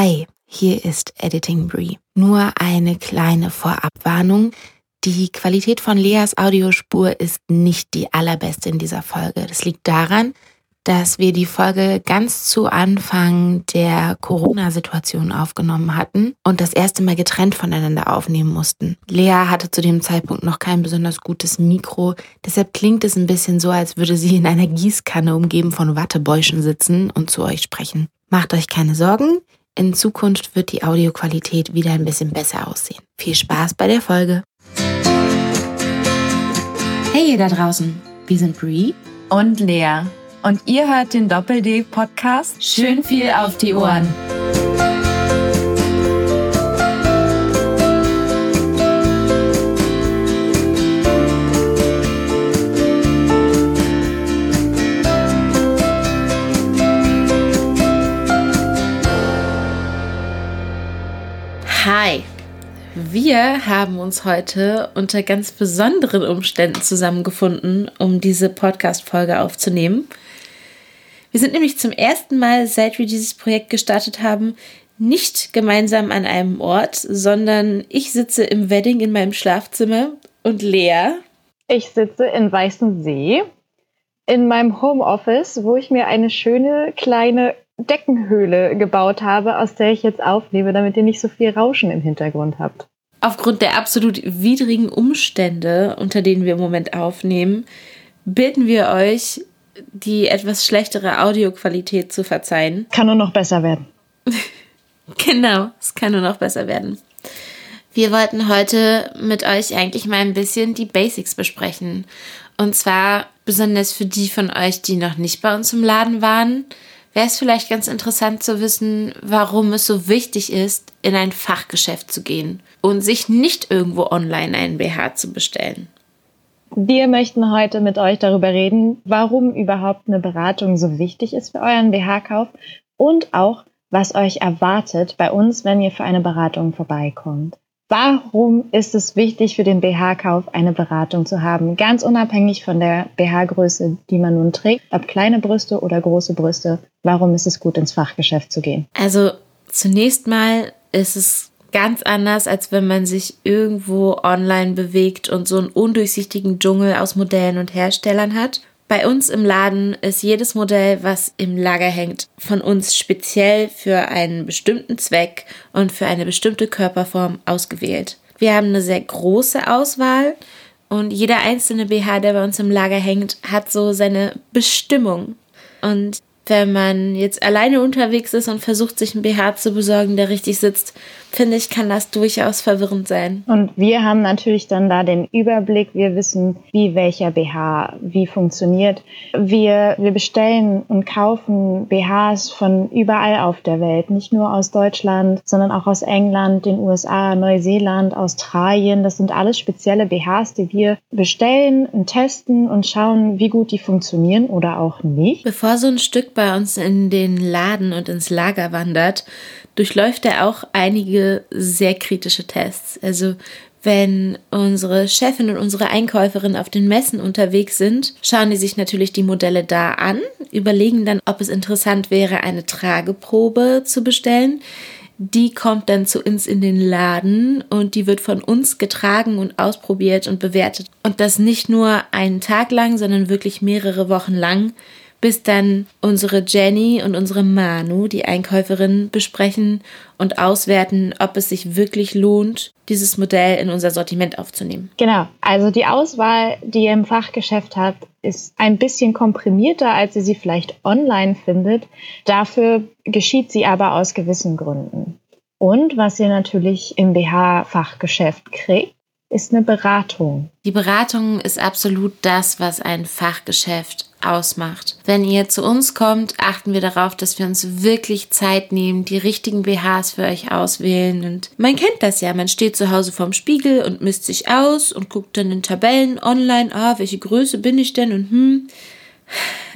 Hi, hier ist Editing Brie. Nur eine kleine Vorabwarnung. Die Qualität von Leas Audiospur ist nicht die allerbeste in dieser Folge. Das liegt daran, dass wir die Folge ganz zu Anfang der Corona-Situation aufgenommen hatten und das erste Mal getrennt voneinander aufnehmen mussten. Lea hatte zu dem Zeitpunkt noch kein besonders gutes Mikro, deshalb klingt es ein bisschen so, als würde sie in einer Gießkanne umgeben von Wattebäuschen sitzen und zu euch sprechen. Macht euch keine Sorgen, in Zukunft wird die Audioqualität wieder ein bisschen besser aussehen. Viel Spaß bei der Folge! Hey ihr da draußen, wir sind Brie und Lea und ihr hört den Doppel-D-Podcast Schön viel auf die Ohren. Wir haben uns heute unter ganz besonderen Umständen zusammengefunden, um diese Podcast-Folge aufzunehmen. Wir sind nämlich zum ersten Mal, seit wir dieses Projekt gestartet haben, nicht gemeinsam an einem Ort, sondern ich sitze im Wedding in meinem Schlafzimmer und Lea. Ich sitze in Weißensee in meinem Homeoffice, wo ich mir eine schöne kleine Deckenhöhle gebaut habe, aus der ich jetzt aufnehme, damit ihr nicht so viel Rauschen im Hintergrund habt. Aufgrund der absolut widrigen Umstände, unter denen wir im Moment aufnehmen, bitten wir euch, die etwas schlechtere Audioqualität zu verzeihen. Kann nur noch besser werden. genau, es kann nur noch besser werden. Wir wollten heute mit euch eigentlich mal ein bisschen die Basics besprechen. Und zwar besonders für die von euch, die noch nicht bei uns im Laden waren wäre es vielleicht ganz interessant zu wissen, warum es so wichtig ist, in ein Fachgeschäft zu gehen und sich nicht irgendwo online einen BH zu bestellen. Wir möchten heute mit euch darüber reden, warum überhaupt eine Beratung so wichtig ist für euren BH-Kauf und auch, was euch erwartet bei uns, wenn ihr für eine Beratung vorbeikommt. Warum ist es wichtig für den BH-Kauf eine Beratung zu haben? Ganz unabhängig von der BH-Größe, die man nun trägt, ob kleine Brüste oder große Brüste, warum ist es gut ins Fachgeschäft zu gehen? Also zunächst mal ist es ganz anders, als wenn man sich irgendwo online bewegt und so einen undurchsichtigen Dschungel aus Modellen und Herstellern hat. Bei uns im Laden ist jedes Modell, was im Lager hängt, von uns speziell für einen bestimmten Zweck und für eine bestimmte Körperform ausgewählt. Wir haben eine sehr große Auswahl und jeder einzelne BH, der bei uns im Lager hängt, hat so seine Bestimmung. Und wenn man jetzt alleine unterwegs ist und versucht, sich einen BH zu besorgen, der richtig sitzt, finde ich, kann das durchaus verwirrend sein. Und wir haben natürlich dann da den Überblick. Wir wissen, wie welcher BH wie funktioniert. Wir, wir bestellen und kaufen BHs von überall auf der Welt, nicht nur aus Deutschland, sondern auch aus England, den USA, Neuseeland, Australien. Das sind alles spezielle BHs, die wir bestellen und testen und schauen, wie gut die funktionieren oder auch nicht. Bevor so ein Stück bei uns in den Laden und ins Lager wandert, durchläuft er auch einige sehr kritische Tests. Also wenn unsere Chefin und unsere Einkäuferin auf den Messen unterwegs sind, schauen die sich natürlich die Modelle da an, überlegen dann, ob es interessant wäre, eine Trageprobe zu bestellen. Die kommt dann zu uns in den Laden und die wird von uns getragen und ausprobiert und bewertet. Und das nicht nur einen Tag lang, sondern wirklich mehrere Wochen lang, bis dann unsere Jenny und unsere Manu, die Einkäuferin, besprechen und auswerten, ob es sich wirklich lohnt, dieses Modell in unser Sortiment aufzunehmen. Genau, also die Auswahl, die ihr im Fachgeschäft habt, ist ein bisschen komprimierter, als ihr sie vielleicht online findet. Dafür geschieht sie aber aus gewissen Gründen. Und was ihr natürlich im BH-Fachgeschäft kriegt, ist eine Beratung. Die Beratung ist absolut das, was ein Fachgeschäft ausmacht. Wenn ihr zu uns kommt, achten wir darauf, dass wir uns wirklich Zeit nehmen, die richtigen BHs für euch auswählen. Und man kennt das ja, man steht zu Hause vorm Spiegel und misst sich aus und guckt dann in Tabellen online, ah, welche Größe bin ich denn und hm.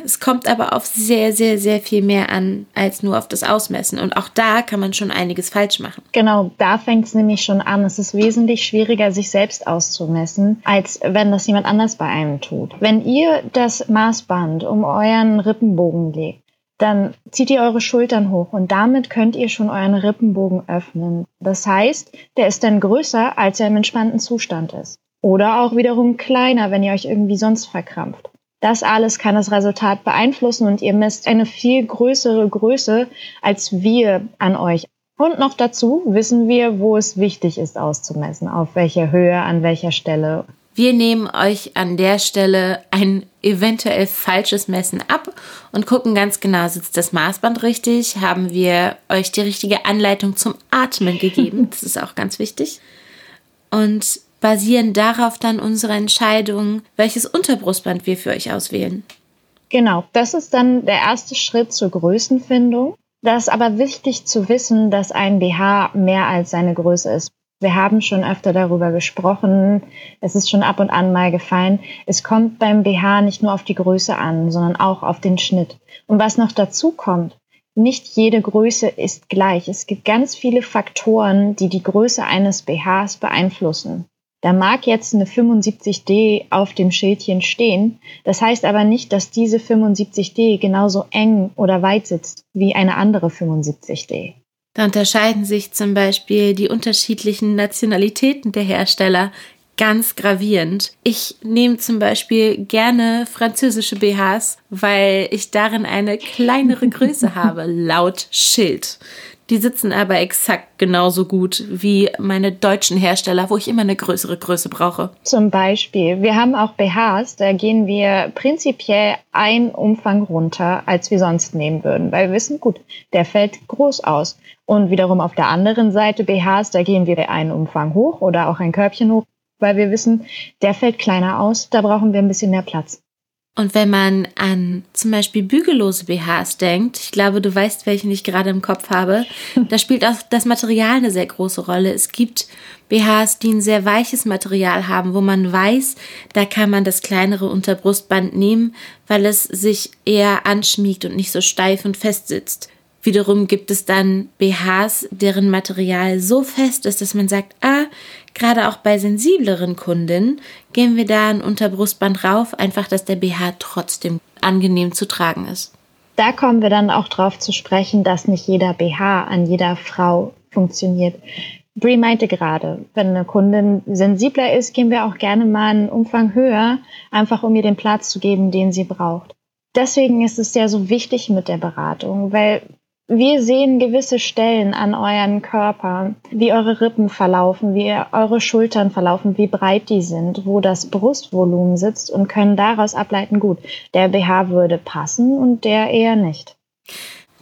Es kommt aber auf sehr, sehr, sehr viel mehr an als nur auf das Ausmessen. Und auch da kann man schon einiges falsch machen. Genau, da fängt es nämlich schon an. Es ist wesentlich schwieriger, sich selbst auszumessen, als wenn das jemand anders bei einem tut. Wenn ihr das Maßband um euren Rippenbogen legt, dann zieht ihr eure Schultern hoch und damit könnt ihr schon euren Rippenbogen öffnen. Das heißt, der ist dann größer, als er im entspannten Zustand ist. Oder auch wiederum kleiner, wenn ihr euch irgendwie sonst verkrampft. Das alles kann das Resultat beeinflussen und ihr misst eine viel größere Größe als wir an euch. Und noch dazu wissen wir, wo es wichtig ist auszumessen, auf welcher Höhe, an welcher Stelle. Wir nehmen euch an der Stelle ein eventuell falsches Messen ab und gucken ganz genau, sitzt das Maßband richtig? Haben wir euch die richtige Anleitung zum Atmen gegeben? Das ist auch ganz wichtig. Und basieren darauf dann unsere Entscheidung, welches Unterbrustband wir für euch auswählen. Genau, das ist dann der erste Schritt zur Größenfindung. Das ist aber wichtig zu wissen, dass ein BH mehr als seine Größe ist. Wir haben schon öfter darüber gesprochen. Es ist schon ab und an mal gefallen. Es kommt beim BH nicht nur auf die Größe an, sondern auch auf den Schnitt. Und was noch dazu kommt, nicht jede Größe ist gleich. Es gibt ganz viele Faktoren, die die Größe eines BHs beeinflussen. Da mag jetzt eine 75D auf dem Schildchen stehen. Das heißt aber nicht, dass diese 75D genauso eng oder weit sitzt wie eine andere 75D. Da unterscheiden sich zum Beispiel die unterschiedlichen Nationalitäten der Hersteller ganz gravierend. Ich nehme zum Beispiel gerne französische BHs, weil ich darin eine kleinere Größe habe, laut Schild. Die sitzen aber exakt genauso gut wie meine deutschen Hersteller, wo ich immer eine größere Größe brauche. Zum Beispiel, wir haben auch BHs, da gehen wir prinzipiell einen Umfang runter, als wir sonst nehmen würden, weil wir wissen, gut, der fällt groß aus. Und wiederum auf der anderen Seite BHs, da gehen wir einen Umfang hoch oder auch ein Körbchen hoch, weil wir wissen, der fällt kleiner aus, da brauchen wir ein bisschen mehr Platz. Und wenn man an zum Beispiel bügellose BHs denkt, ich glaube, du weißt, welchen ich gerade im Kopf habe, da spielt auch das Material eine sehr große Rolle. Es gibt BHs, die ein sehr weiches Material haben, wo man weiß, da kann man das kleinere Unterbrustband nehmen, weil es sich eher anschmiegt und nicht so steif und fest sitzt. Wiederum gibt es dann BHs, deren Material so fest ist, dass man sagt, ah, gerade auch bei sensibleren Kunden gehen wir da ein Unterbrustband rauf, einfach, dass der BH trotzdem angenehm zu tragen ist. Da kommen wir dann auch drauf zu sprechen, dass nicht jeder BH an jeder Frau funktioniert. Brie meinte gerade, wenn eine Kundin sensibler ist, gehen wir auch gerne mal einen Umfang höher, einfach um ihr den Platz zu geben, den sie braucht. Deswegen ist es ja so wichtig mit der Beratung, weil wir sehen gewisse Stellen an euren Körper, wie eure Rippen verlaufen, wie eure Schultern verlaufen, wie breit die sind, wo das Brustvolumen sitzt und können daraus ableiten, gut, der BH würde passen und der eher nicht.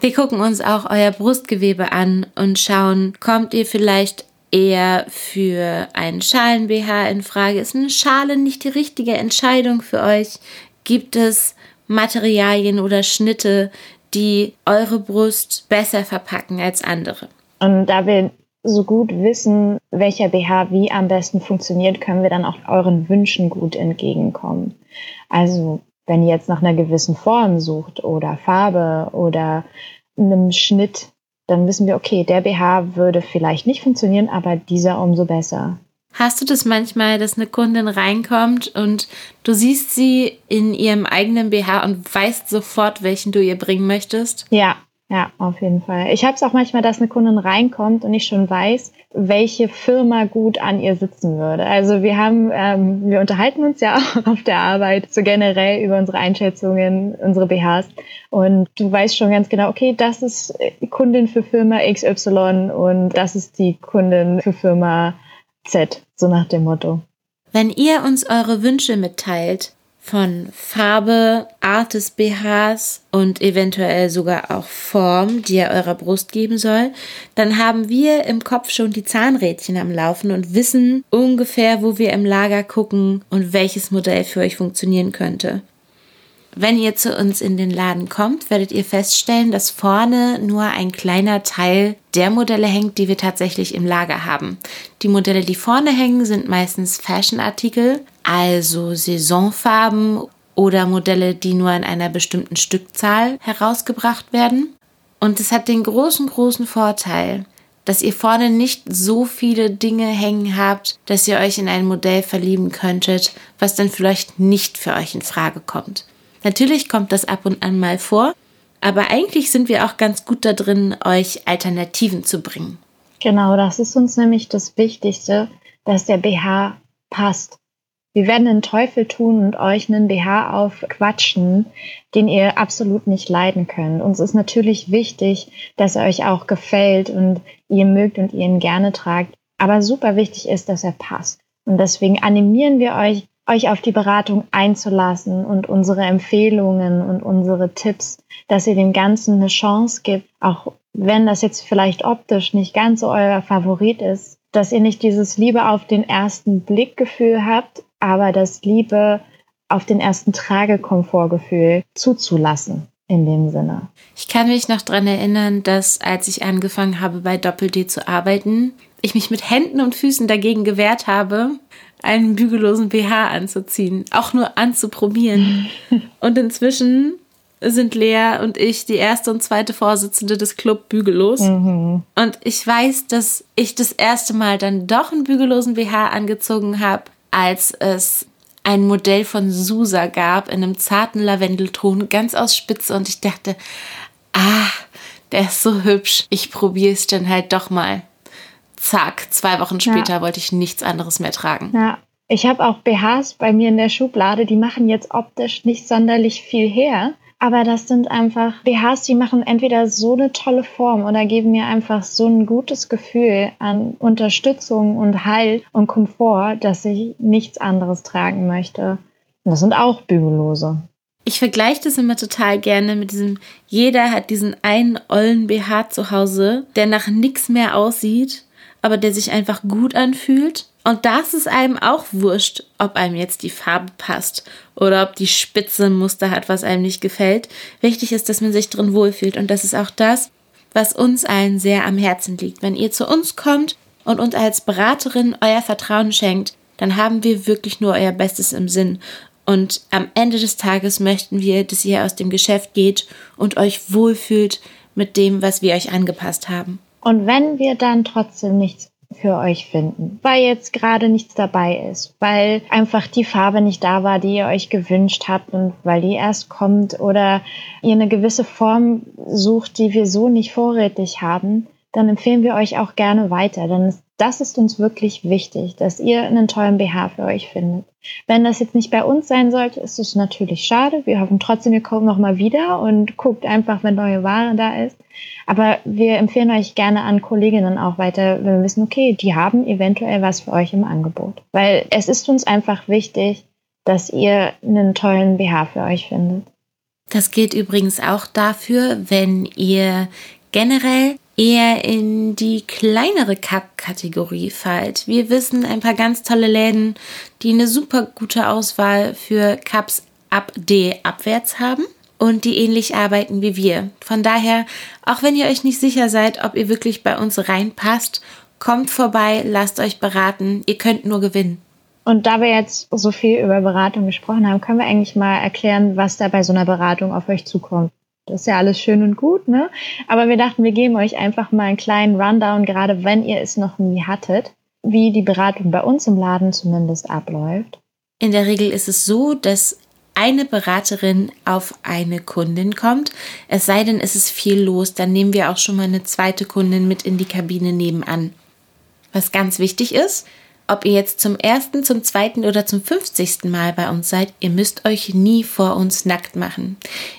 Wir gucken uns auch euer Brustgewebe an und schauen, kommt ihr vielleicht eher für einen Schalen-BH in Frage? Ist eine Schale nicht die richtige Entscheidung für euch? Gibt es Materialien oder Schnitte, die eure Brust besser verpacken als andere. Und da wir so gut wissen, welcher BH wie am besten funktioniert, können wir dann auch euren Wünschen gut entgegenkommen. Also wenn ihr jetzt nach einer gewissen Form sucht oder Farbe oder einem Schnitt, dann wissen wir, okay, der BH würde vielleicht nicht funktionieren, aber dieser umso besser. Hast du das manchmal, dass eine Kundin reinkommt und du siehst sie in ihrem eigenen BH und weißt sofort, welchen du ihr bringen möchtest? Ja, ja, auf jeden Fall. Ich habe es auch manchmal, dass eine Kundin reinkommt und ich schon weiß, welche Firma gut an ihr sitzen würde. Also wir haben, ähm, wir unterhalten uns ja auch auf der Arbeit so generell über unsere Einschätzungen, unsere BHs. Und du weißt schon ganz genau, okay, das ist Kundin für Firma XY und das ist die Kundin für Firma Z, so nach dem Motto. Wenn ihr uns eure Wünsche mitteilt, von Farbe, Art des BHs und eventuell sogar auch Form, die er eurer Brust geben soll, dann haben wir im Kopf schon die Zahnrädchen am Laufen und wissen ungefähr, wo wir im Lager gucken und welches Modell für euch funktionieren könnte. Wenn ihr zu uns in den Laden kommt, werdet ihr feststellen, dass vorne nur ein kleiner Teil der Modelle hängt, die wir tatsächlich im Lager haben. Die Modelle, die vorne hängen, sind meistens Fashion-Artikel, also Saisonfarben oder Modelle, die nur in einer bestimmten Stückzahl herausgebracht werden. Und es hat den großen, großen Vorteil, dass ihr vorne nicht so viele Dinge hängen habt, dass ihr euch in ein Modell verlieben könntet, was dann vielleicht nicht für euch in Frage kommt. Natürlich kommt das ab und an mal vor, Aber eigentlich sind wir auch ganz gut da drin, euch Alternativen zu bringen. Genau, das ist uns nämlich das Wichtigste, dass der BH passt. Wir werden den Teufel tun und euch einen BH aufquatschen, den ihr absolut nicht leiden könnt. Uns ist natürlich wichtig, dass er euch auch gefällt und ihr mögt und ihr ihn gerne tragt. Aber super wichtig ist, dass er passt. Und deswegen animieren wir euch, euch auf die Beratung einzulassen und unsere Empfehlungen und unsere Tipps, dass ihr dem Ganzen eine Chance gibt, auch wenn das jetzt vielleicht optisch nicht ganz so euer Favorit ist, dass ihr nicht dieses Liebe auf den ersten Blickgefühl habt, aber das Liebe auf den ersten Tragekomfortgefühl zuzulassen in dem Sinne. Ich kann mich noch daran erinnern, dass als ich angefangen habe bei Doppel-D zu arbeiten, ich mich mit Händen und Füßen dagegen gewehrt habe, einen bügellosen BH anzuziehen, auch nur anzuprobieren. und inzwischen sind Lea und ich die erste und zweite Vorsitzende des Club Bügellos. Mhm. Und ich weiß, dass ich das erste Mal dann doch einen bügellosen BH angezogen habe, als es ein Modell von Susa gab in einem zarten Lavendelton, ganz aus Spitze. Und ich dachte, ah, der ist so hübsch. Ich probiere es dann halt doch mal. Zack, zwei Wochen später ja. wollte ich nichts anderes mehr tragen. Ja, ich habe auch BHs bei mir in der Schublade, die machen jetzt optisch nicht sonderlich viel her. Aber das sind einfach BHs, die machen entweder so eine tolle Form oder geben mir einfach so ein gutes Gefühl an Unterstützung und Heil und Komfort, dass ich nichts anderes tragen möchte. Und das sind auch Bügellose. Ich vergleiche das immer total gerne mit diesem, jeder hat diesen einen ollen BH zu Hause, der nach nichts mehr aussieht, aber der sich einfach gut anfühlt und das ist einem auch wurscht, ob einem jetzt die Farbe passt oder ob die Spitze ein Muster hat, was einem nicht gefällt. Wichtig ist, dass man sich drin wohlfühlt. Und das ist auch das, was uns allen sehr am Herzen liegt. Wenn ihr zu uns kommt und uns als Beraterin euer Vertrauen schenkt, dann haben wir wirklich nur euer Bestes im Sinn. Und am Ende des Tages möchten wir, dass ihr aus dem Geschäft geht und euch wohlfühlt mit dem, was wir euch angepasst haben. Und wenn wir dann trotzdem nichts für euch finden, weil jetzt gerade nichts dabei ist, weil einfach die Farbe nicht da war, die ihr euch gewünscht habt und weil die erst kommt oder ihr eine gewisse Form sucht, die wir so nicht vorrätig haben, dann empfehlen wir euch auch gerne weiter, denn das ist uns wirklich wichtig, dass ihr einen tollen BH für euch findet. Wenn das jetzt nicht bei uns sein sollte, ist es natürlich schade. Wir hoffen trotzdem, ihr kommt nochmal wieder und guckt einfach, wenn neue Ware da ist. Aber wir empfehlen euch gerne an Kolleginnen auch weiter, wenn wir wissen, okay, die haben eventuell was für euch im Angebot. Weil es ist uns einfach wichtig, dass ihr einen tollen BH für euch findet. Das gilt übrigens auch dafür, wenn ihr generell eher in die kleinere Cup-Kategorie fallt. Wir wissen ein paar ganz tolle Läden, die eine super gute Auswahl für Cups ab D abwärts haben und die ähnlich arbeiten wie wir. Von daher, auch wenn ihr euch nicht sicher seid, ob ihr wirklich bei uns reinpasst, kommt vorbei, lasst euch beraten. Ihr könnt nur gewinnen. Und da wir jetzt so viel über Beratung gesprochen haben, können wir eigentlich mal erklären, was da bei so einer Beratung auf euch zukommt. Das ist ja alles schön und gut, ne? Aber wir dachten, wir geben euch einfach mal einen kleinen Rundown, gerade wenn ihr es noch nie hattet, wie die Beratung bei uns im Laden zumindest abläuft. In der Regel ist es so, dass eine Beraterin auf eine Kundin kommt. Es sei denn, es ist viel los, dann nehmen wir auch schon mal eine zweite Kundin mit in die Kabine nebenan. Was ganz wichtig ist, ob ihr jetzt zum ersten, zum zweiten oder zum fünfzigsten Mal bei uns seid, ihr müsst euch nie vor uns nackt machen.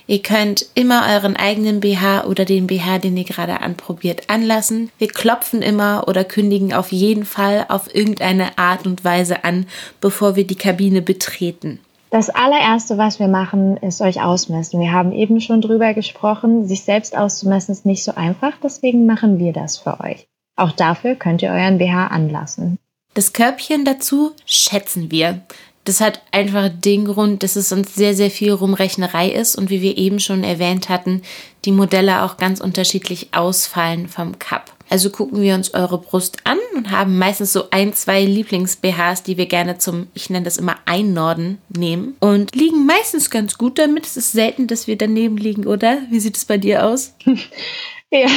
Ihr könnt immer euren eigenen BH oder den BH, den ihr gerade anprobiert, anlassen. Wir klopfen immer oder kündigen auf jeden Fall auf irgendeine Art und Weise an, bevor wir die Kabine betreten. Das allererste, was wir machen, ist euch ausmessen. Wir haben eben schon drüber gesprochen. Sich selbst auszumessen ist nicht so einfach, deswegen machen wir das für euch. Auch dafür könnt ihr euren BH anlassen. Das Körbchen dazu schätzen wir. Das hat einfach den Grund, dass es sonst sehr, sehr viel Rumrechnerei ist und wie wir eben schon erwähnt hatten, die Modelle auch ganz unterschiedlich ausfallen vom Cup. Also gucken wir uns eure Brust an und haben meistens so ein, zwei Lieblings-BHs, die wir gerne zum, ich nenne das immer Einnorden nehmen und liegen meistens ganz gut damit. Es ist selten, dass wir daneben liegen, oder? Wie sieht es bei dir aus? Ja,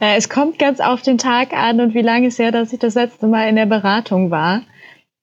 es kommt ganz auf den Tag an und wie lange es her, dass ich das letzte Mal in der Beratung war.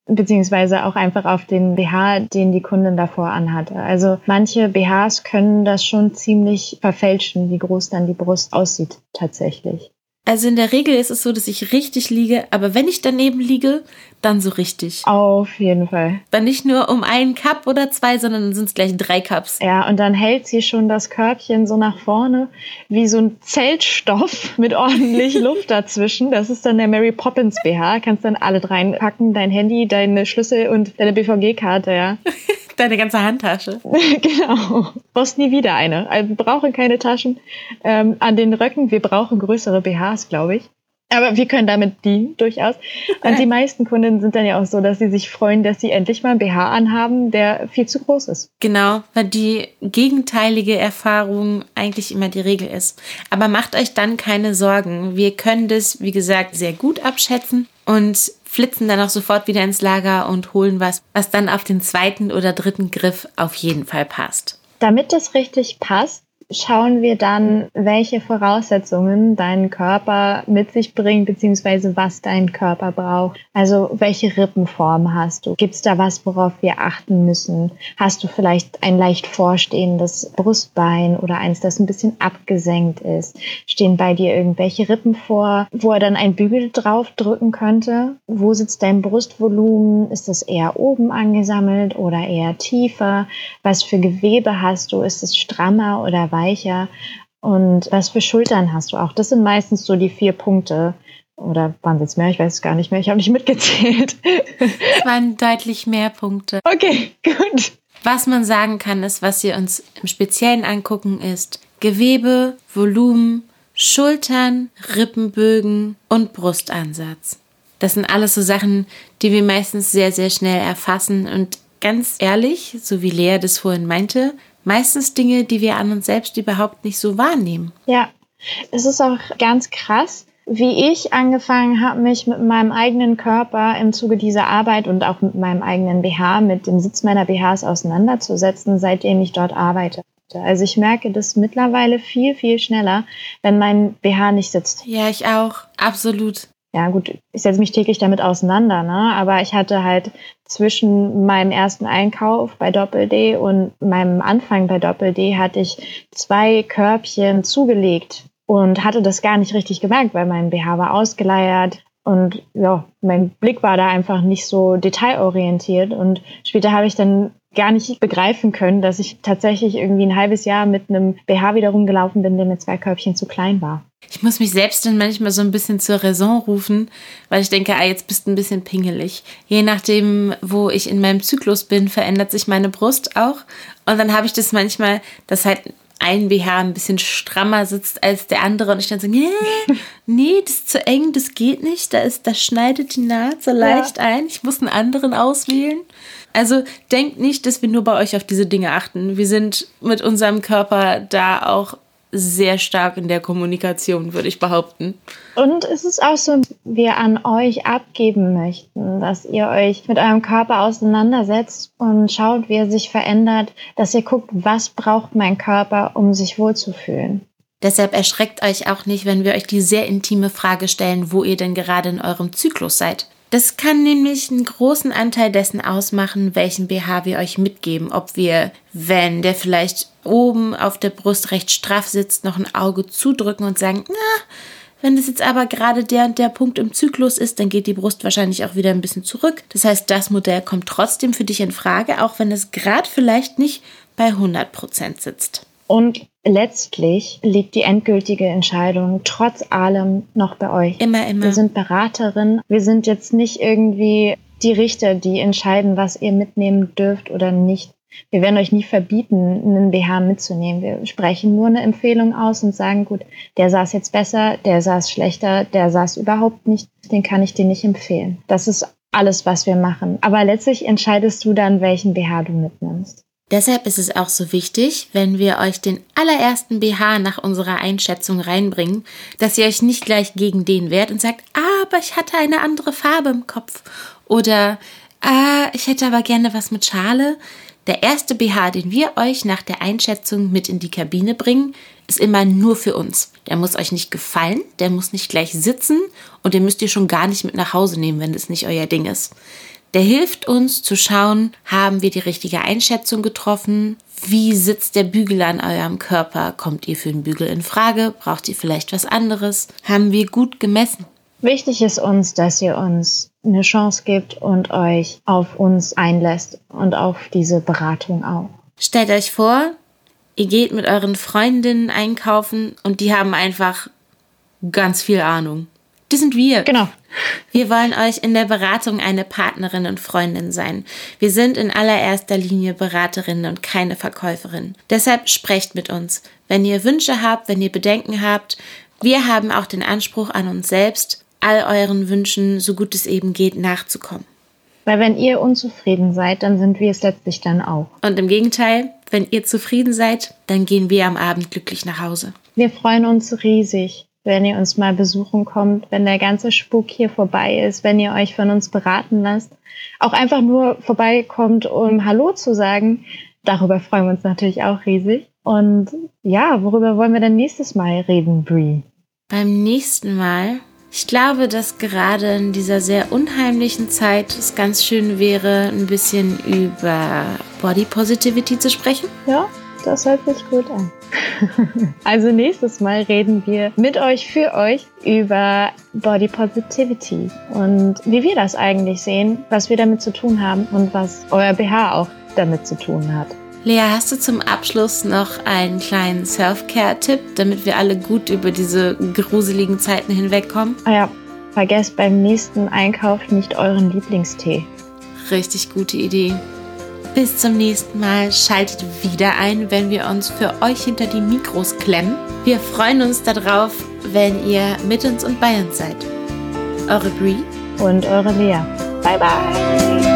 beziehungsweise auch einfach auf den BH, den die Kundin davor anhatte. Also manche BHs können das schon ziemlich verfälschen, wie groß dann die Brust aussieht tatsächlich. Also in der Regel ist es so, dass ich richtig liege, aber wenn ich daneben liege, dann so richtig. Auf jeden Fall. Dann nicht nur um einen Cup oder zwei, sondern dann sind es gleich drei Cups. Ja, und dann hält sie schon das Körbchen so nach vorne wie so ein Zeltstoff mit ordentlich Luft dazwischen. Das ist dann der Mary Poppins BH. Kannst dann alle reinpacken, dein Handy, deine Schlüssel und deine BVG-Karte, ja. Deine ganze Handtasche. genau. Brauchst nie wieder eine. Also wir brauchen keine Taschen ähm, an den Röcken. Wir brauchen größere BHs, glaube ich. Aber wir können damit dienen, durchaus. Und die meisten Kunden sind dann ja auch so, dass sie sich freuen, dass sie endlich mal einen BH anhaben, der viel zu groß ist. Genau, weil die gegenteilige Erfahrung eigentlich immer die Regel ist. Aber macht euch dann keine Sorgen. Wir können das, wie gesagt, sehr gut abschätzen und flitzen dann auch sofort wieder ins Lager und holen was, was dann auf den zweiten oder dritten Griff auf jeden Fall passt. Damit das richtig passt, schauen wir dann, welche Voraussetzungen dein Körper mit sich bringt, beziehungsweise was dein Körper braucht. Also welche Rippenform hast du? Gibt es da was, worauf wir achten müssen? Hast du vielleicht ein leicht vorstehendes Brustbein oder eins, das ein bisschen abgesenkt ist? Stehen bei dir irgendwelche Rippen vor, wo er dann ein Bügel drauf drücken könnte? Wo sitzt dein Brustvolumen? Ist das eher oben angesammelt oder eher tiefer? Was für Gewebe hast du? Ist es strammer oder weicher? Und was für Schultern hast du auch? Das sind meistens so die vier Punkte. Oder waren es jetzt mehr? Ich weiß es gar nicht mehr. Ich habe nicht mitgezählt. Es waren deutlich mehr Punkte. Okay, gut. Was man sagen kann, ist, was wir uns im Speziellen angucken, ist Gewebe, Volumen, Schultern, Rippenbögen und Brustansatz. Das sind alles so Sachen, die wir meistens sehr, sehr schnell erfassen. Und ganz ehrlich, so wie Lea das vorhin meinte, meistens Dinge, die wir an uns selbst überhaupt nicht so wahrnehmen. Ja, es ist auch ganz krass, wie ich angefangen habe, mich mit meinem eigenen Körper im Zuge dieser Arbeit und auch mit meinem eigenen BH, mit dem Sitz meiner BHs auseinanderzusetzen, seitdem ich dort arbeite. Also ich merke das mittlerweile viel, viel schneller, wenn mein BH nicht sitzt. Ja, ich auch. Absolut. Ja, gut, ich setze mich täglich damit auseinander, ne? Aber ich hatte halt zwischen meinem ersten Einkauf bei Doppel D und meinem Anfang bei Doppel D hatte ich zwei Körbchen zugelegt und hatte das gar nicht richtig gemerkt, weil mein BH war ausgeleiert und ja, mein Blick war da einfach nicht so detailorientiert und später habe ich dann gar nicht begreifen können, dass ich tatsächlich irgendwie ein halbes Jahr mit einem BH wieder rumgelaufen bin, der mit zwei Körbchen zu klein war. Ich muss mich selbst dann manchmal so ein bisschen zur Raison rufen, weil ich denke, ah, jetzt bist du ein bisschen pingelig. Je nachdem, wo ich in meinem Zyklus bin, verändert sich meine Brust auch. Und dann habe ich das manchmal, dass halt ein BH ein bisschen strammer sitzt als der andere und ich dann so, nee, nee, das ist zu eng, das geht nicht, da ist, das schneidet die Naht so leicht ja. ein, ich muss einen anderen auswählen. Also denkt nicht, dass wir nur bei euch auf diese Dinge achten. Wir sind mit unserem Körper da auch sehr stark in der Kommunikation, würde ich behaupten. Und es ist auch so, wir an euch abgeben möchten, dass ihr euch mit eurem Körper auseinandersetzt und schaut, wie er sich verändert, dass ihr guckt, was braucht mein Körper, um sich wohlzufühlen. Deshalb erschreckt euch auch nicht, wenn wir euch die sehr intime Frage stellen, wo ihr denn gerade in eurem Zyklus seid. Das kann nämlich einen großen Anteil dessen ausmachen, welchen BH wir euch mitgeben. Ob wir, wenn der vielleicht oben auf der Brust recht straff sitzt, noch ein Auge zudrücken und sagen, na, wenn das jetzt aber gerade der und der Punkt im Zyklus ist, dann geht die Brust wahrscheinlich auch wieder ein bisschen zurück. Das heißt, das Modell kommt trotzdem für dich in Frage, auch wenn es gerade vielleicht nicht bei 100% sitzt. Und letztlich liegt die endgültige Entscheidung trotz allem noch bei euch. Immer, immer. Wir sind Beraterin. Wir sind jetzt nicht irgendwie die Richter, die entscheiden, was ihr mitnehmen dürft oder nicht. Wir werden euch nie verbieten, einen BH mitzunehmen. Wir sprechen nur eine Empfehlung aus und sagen, gut, der saß jetzt besser, der saß schlechter, der saß überhaupt nicht, den kann ich dir nicht empfehlen. Das ist alles, was wir machen. Aber letztlich entscheidest du dann, welchen BH du mitnimmst. Deshalb ist es auch so wichtig, wenn wir euch den allerersten BH nach unserer Einschätzung reinbringen, dass ihr euch nicht gleich gegen den wehrt und sagt, ah, aber ich hatte eine andere Farbe im Kopf oder ah, ich hätte aber gerne was mit Schale. Der erste BH, den wir euch nach der Einschätzung mit in die Kabine bringen, ist immer nur für uns. Der muss euch nicht gefallen, der muss nicht gleich sitzen und den müsst ihr schon gar nicht mit nach Hause nehmen, wenn es nicht euer Ding ist. Der hilft uns zu schauen, haben wir die richtige Einschätzung getroffen? Wie sitzt der Bügel an eurem Körper? Kommt ihr für einen Bügel in Frage? Braucht ihr vielleicht was anderes? Haben wir gut gemessen? Wichtig ist uns, dass ihr uns eine Chance gibt und euch auf uns einlässt und auf diese Beratung auch. Stellt euch vor, ihr geht mit euren Freundinnen einkaufen und die haben einfach ganz viel Ahnung. Das sind wir. Genau. Wir wollen euch in der Beratung eine Partnerin und Freundin sein. Wir sind in allererster Linie Beraterinnen und keine Verkäuferin. Deshalb sprecht mit uns. Wenn ihr Wünsche habt, wenn ihr Bedenken habt, wir haben auch den Anspruch an uns selbst, all euren Wünschen, so gut es eben geht, nachzukommen. Weil wenn ihr unzufrieden seid, dann sind wir es letztlich dann auch. Und im Gegenteil, wenn ihr zufrieden seid, dann gehen wir am Abend glücklich nach Hause. Wir freuen uns riesig, wenn ihr uns mal besuchen kommt, wenn der ganze Spuk hier vorbei ist, wenn ihr euch von uns beraten lasst. Auch einfach nur vorbeikommt, um Hallo zu sagen. Darüber freuen wir uns natürlich auch riesig. Und ja, worüber wollen wir denn nächstes Mal reden, Brie? Beim nächsten Mal ich glaube, dass gerade in dieser sehr unheimlichen Zeit es ganz schön wäre, ein bisschen über Body Positivity zu sprechen. Ja, das hört sich gut an. also nächstes Mal reden wir mit euch für euch über Body Positivity und wie wir das eigentlich sehen, was wir damit zu tun haben und was euer BH auch damit zu tun hat. Lea, hast du zum Abschluss noch einen kleinen Self-Care-Tipp, damit wir alle gut über diese gruseligen Zeiten hinwegkommen? Ah ja, vergesst beim nächsten Einkauf nicht euren Lieblingstee. Richtig gute Idee. Bis zum nächsten Mal. Schaltet wieder ein, wenn wir uns für euch hinter die Mikros klemmen. Wir freuen uns darauf, wenn ihr mit uns und bei uns seid. Eure Brie und eure Lea. Bye bye.